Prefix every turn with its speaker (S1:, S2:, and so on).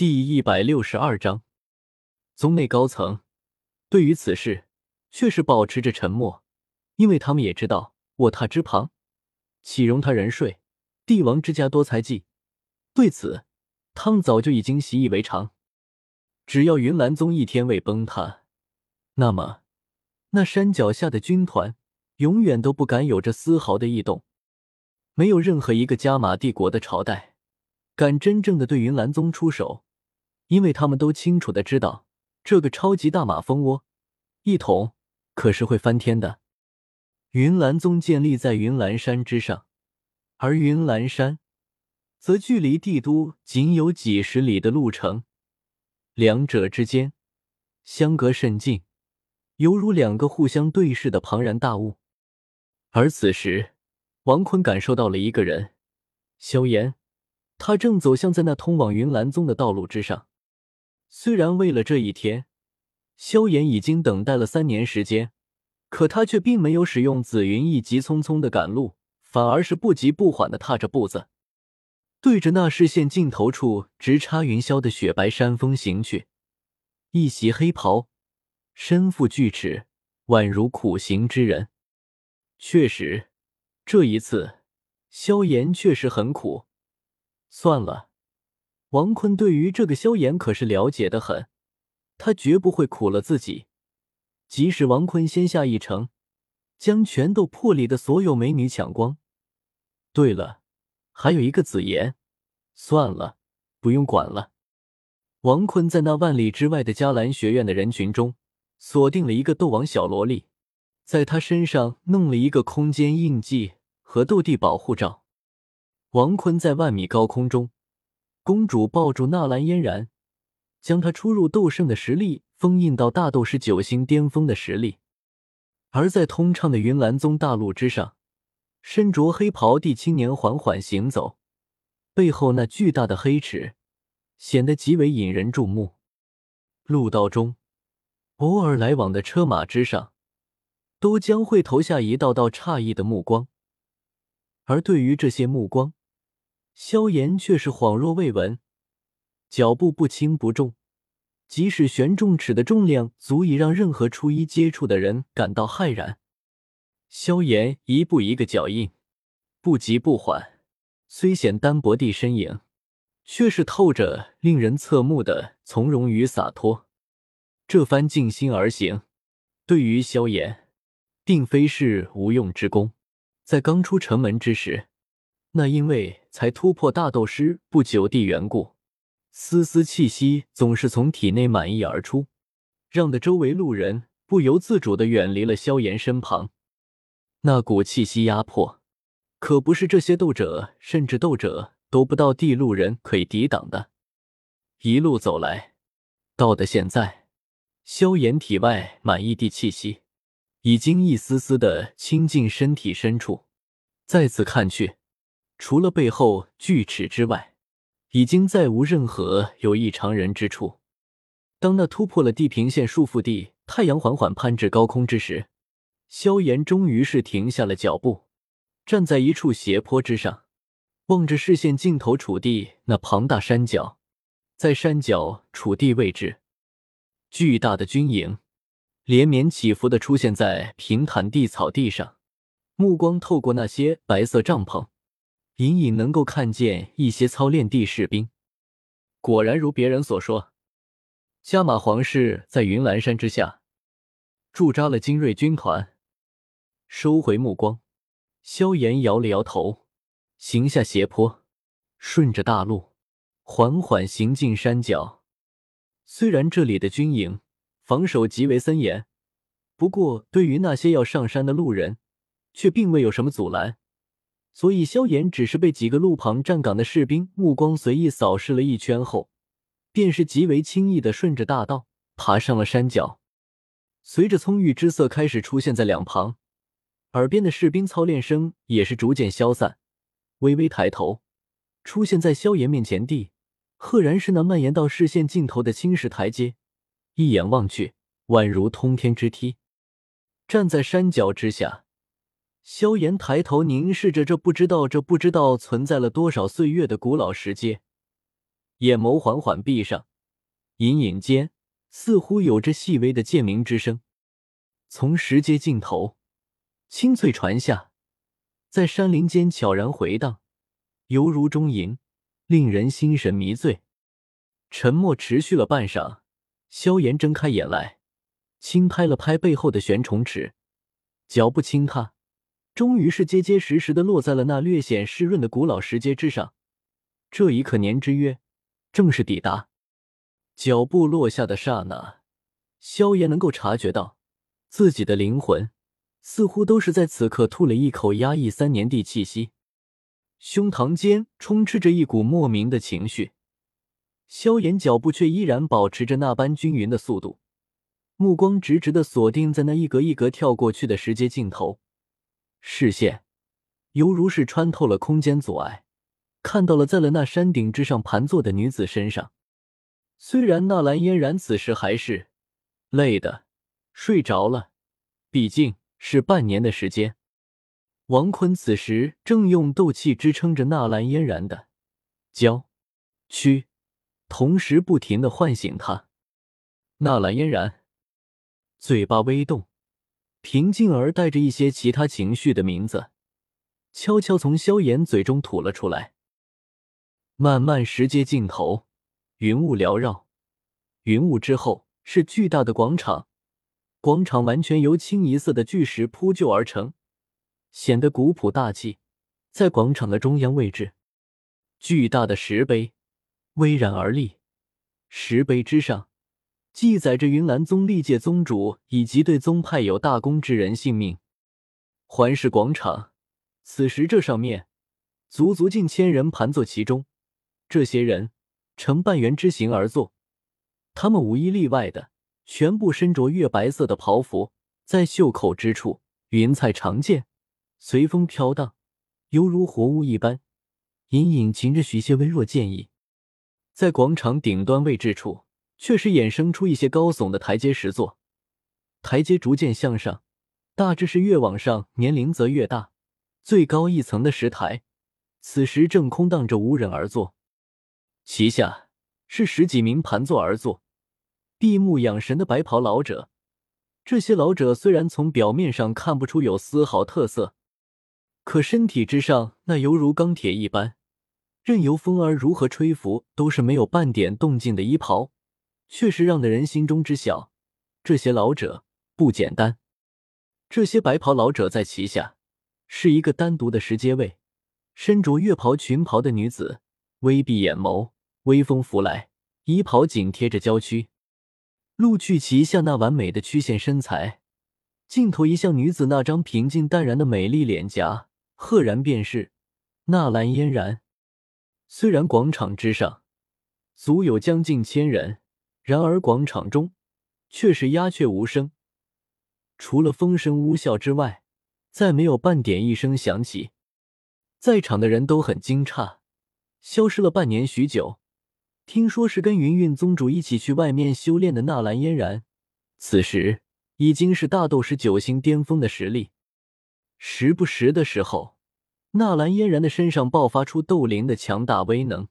S1: 第一百六十二章，宗内高层对于此事却是保持着沉默，因为他们也知道卧榻之旁岂容他人睡？帝王之家多猜忌，对此他们早就已经习以为常。只要云岚宗一天未崩塌，那么那山脚下的军团永远都不敢有着丝毫的异动。没有任何一个加玛帝国的朝代敢真正的对云岚宗出手。因为他们都清楚的知道，这个超级大马蜂窝一捅可是会翻天的。云岚宗建立在云岚山之上，而云岚山则距离帝都仅有几十里的路程，两者之间相隔甚近，犹如两个互相对视的庞然大物。而此时，王坤感受到了一个人，萧炎，他正走向在那通往云岚宗的道路之上。虽然为了这一天，萧炎已经等待了三年时间，可他却并没有使用紫云翼急匆匆的赶路，反而是不急不缓的踏着步子，对着那视线尽头处直插云霄的雪白山峰行去。一袭黑袍，身负巨齿，宛如苦行之人。确实，这一次萧炎确实很苦。算了。王坤对于这个萧炎可是了解的很，他绝不会苦了自己。即使王坤先下一城，将全斗破里的所有美女抢光。对了，还有一个紫妍，算了，不用管了。王坤在那万里之外的迦兰学院的人群中，锁定了一个斗王小萝莉，在她身上弄了一个空间印记和斗帝保护罩。王坤在万米高空中。公主抱住纳兰嫣然，将她初入斗圣的实力封印到大斗师九星巅峰的实力。而在通畅的云岚宗大陆之上，身着黑袍地青年缓缓行走，背后那巨大的黑齿显得极为引人注目。路道中，偶尔来往的车马之上，都将会投下一道道诧异的目光。而对于这些目光，萧炎却是恍若未闻，脚步不轻不重，即使悬重尺的重量足以让任何初一接触的人感到骇然。萧炎一步一个脚印，不急不缓，虽显单薄地身影，却是透着令人侧目的从容与洒脱。这番静心而行，对于萧炎，并非是无用之功。在刚出城门之时。那因为才突破大斗师不久的缘故，丝丝气息总是从体内满溢而出，让的周围路人不由自主的远离了萧炎身旁。那股气息压迫，可不是这些斗者甚至斗者都不到地路人可以抵挡的。一路走来，到的现在，萧炎体外满溢的气息，已经一丝丝的侵进身体深处。再次看去。除了背后锯齿之外，已经再无任何有异常人之处。当那突破了地平线束缚地太阳缓缓攀至高空之时，萧炎终于是停下了脚步，站在一处斜坡之上，望着视线尽头楚地那庞大山脚。在山脚楚地位置，巨大的军营连绵起伏的出现在平坦地草地上，目光透过那些白色帐篷。隐隐能够看见一些操练地士兵，果然如别人所说，加玛皇室在云岚山之下驻扎了精锐军团。收回目光，萧炎摇了摇头，行下斜坡，顺着大路缓缓行进山脚。虽然这里的军营防守极为森严，不过对于那些要上山的路人，却并未有什么阻拦。所以，萧炎只是被几个路旁站岗的士兵目光随意扫视了一圈后，便是极为轻易的顺着大道爬上了山脚。随着葱郁之色开始出现在两旁，耳边的士兵操练声也是逐渐消散。微微抬头，出现在萧炎面前地，赫然是那蔓延到视线尽头的青石台阶。一眼望去，宛如通天之梯。站在山脚之下。萧炎抬头凝视着这不知道这不知道存在了多少岁月的古老石阶，眼眸缓缓闭上，隐隐间似乎有着细微的剑鸣之声，从石阶尽头清脆传下，在山林间悄然回荡，犹如钟吟，令人心神迷醉。沉默持续了半晌，萧炎睁开眼来，轻拍了拍背后的玄虫池，脚步轻踏。终于是结结实实的落在了那略显湿润的古老石阶之上。这一刻年之约，正式抵达。脚步落下的刹那，萧炎能够察觉到自己的灵魂似乎都是在此刻吐了一口压抑三年地气息，胸膛间充斥着一股莫名的情绪。萧炎脚步却依然保持着那般均匀的速度，目光直直的锁定在那一格一格跳过去的石阶尽头。视线犹如是穿透了空间阻碍，看到了在了那山顶之上盘坐的女子身上。虽然纳兰嫣然此时还是累的睡着了，毕竟是半年的时间。王坤此时正用斗气支撑着纳兰嫣然的娇躯，同时不停的唤醒她。纳兰嫣然嘴巴微动。平静而带着一些其他情绪的名字，悄悄从萧炎嘴中吐了出来。漫漫石阶尽头，云雾缭绕，云雾之后是巨大的广场，广场完全由清一色的巨石铺就而成，显得古朴大气。在广场的中央位置，巨大的石碑巍然而立，石碑之上。记载着云岚宗历届宗主以及对宗派有大功之人性命。环视广场，此时这上面足足近千人盘坐其中，这些人呈半圆之形而坐，他们无一例外的全部身着月白色的袍服，在袖口之处云彩长剑随风飘荡，犹如活物一般，隐隐噙着许些微弱剑意。在广场顶端位置处。确实衍生出一些高耸的台阶石座，台阶逐渐向上，大致是越往上年龄则越大。最高一层的石台，此时正空荡着无人而坐，其下是十几名盘坐而坐、闭目养神的白袍老者。这些老者虽然从表面上看不出有丝毫特色，可身体之上那犹如钢铁一般，任由风儿如何吹拂，都是没有半点动静的衣袍。确实让的人心中知晓，这些老者不简单。这些白袍老者在旗下是一个单独的石阶位，身着月袍裙袍的女子微闭眼眸，微风拂来，衣袍紧贴着娇躯，露去旗下那完美的曲线身材。镜头一向女子那张平静淡然的美丽脸颊，赫然便是纳兰嫣然。虽然广场之上足有将近千人。然而广场中却是鸦雀无声，除了风声呜啸之外，再没有半点一声响起。在场的人都很惊诧，消失了半年许久，听说是跟云韵宗主一起去外面修炼的纳兰嫣然，此时已经是大斗师九星巅峰的实力。时不时的时候，纳兰嫣然的身上爆发出斗灵的强大威能。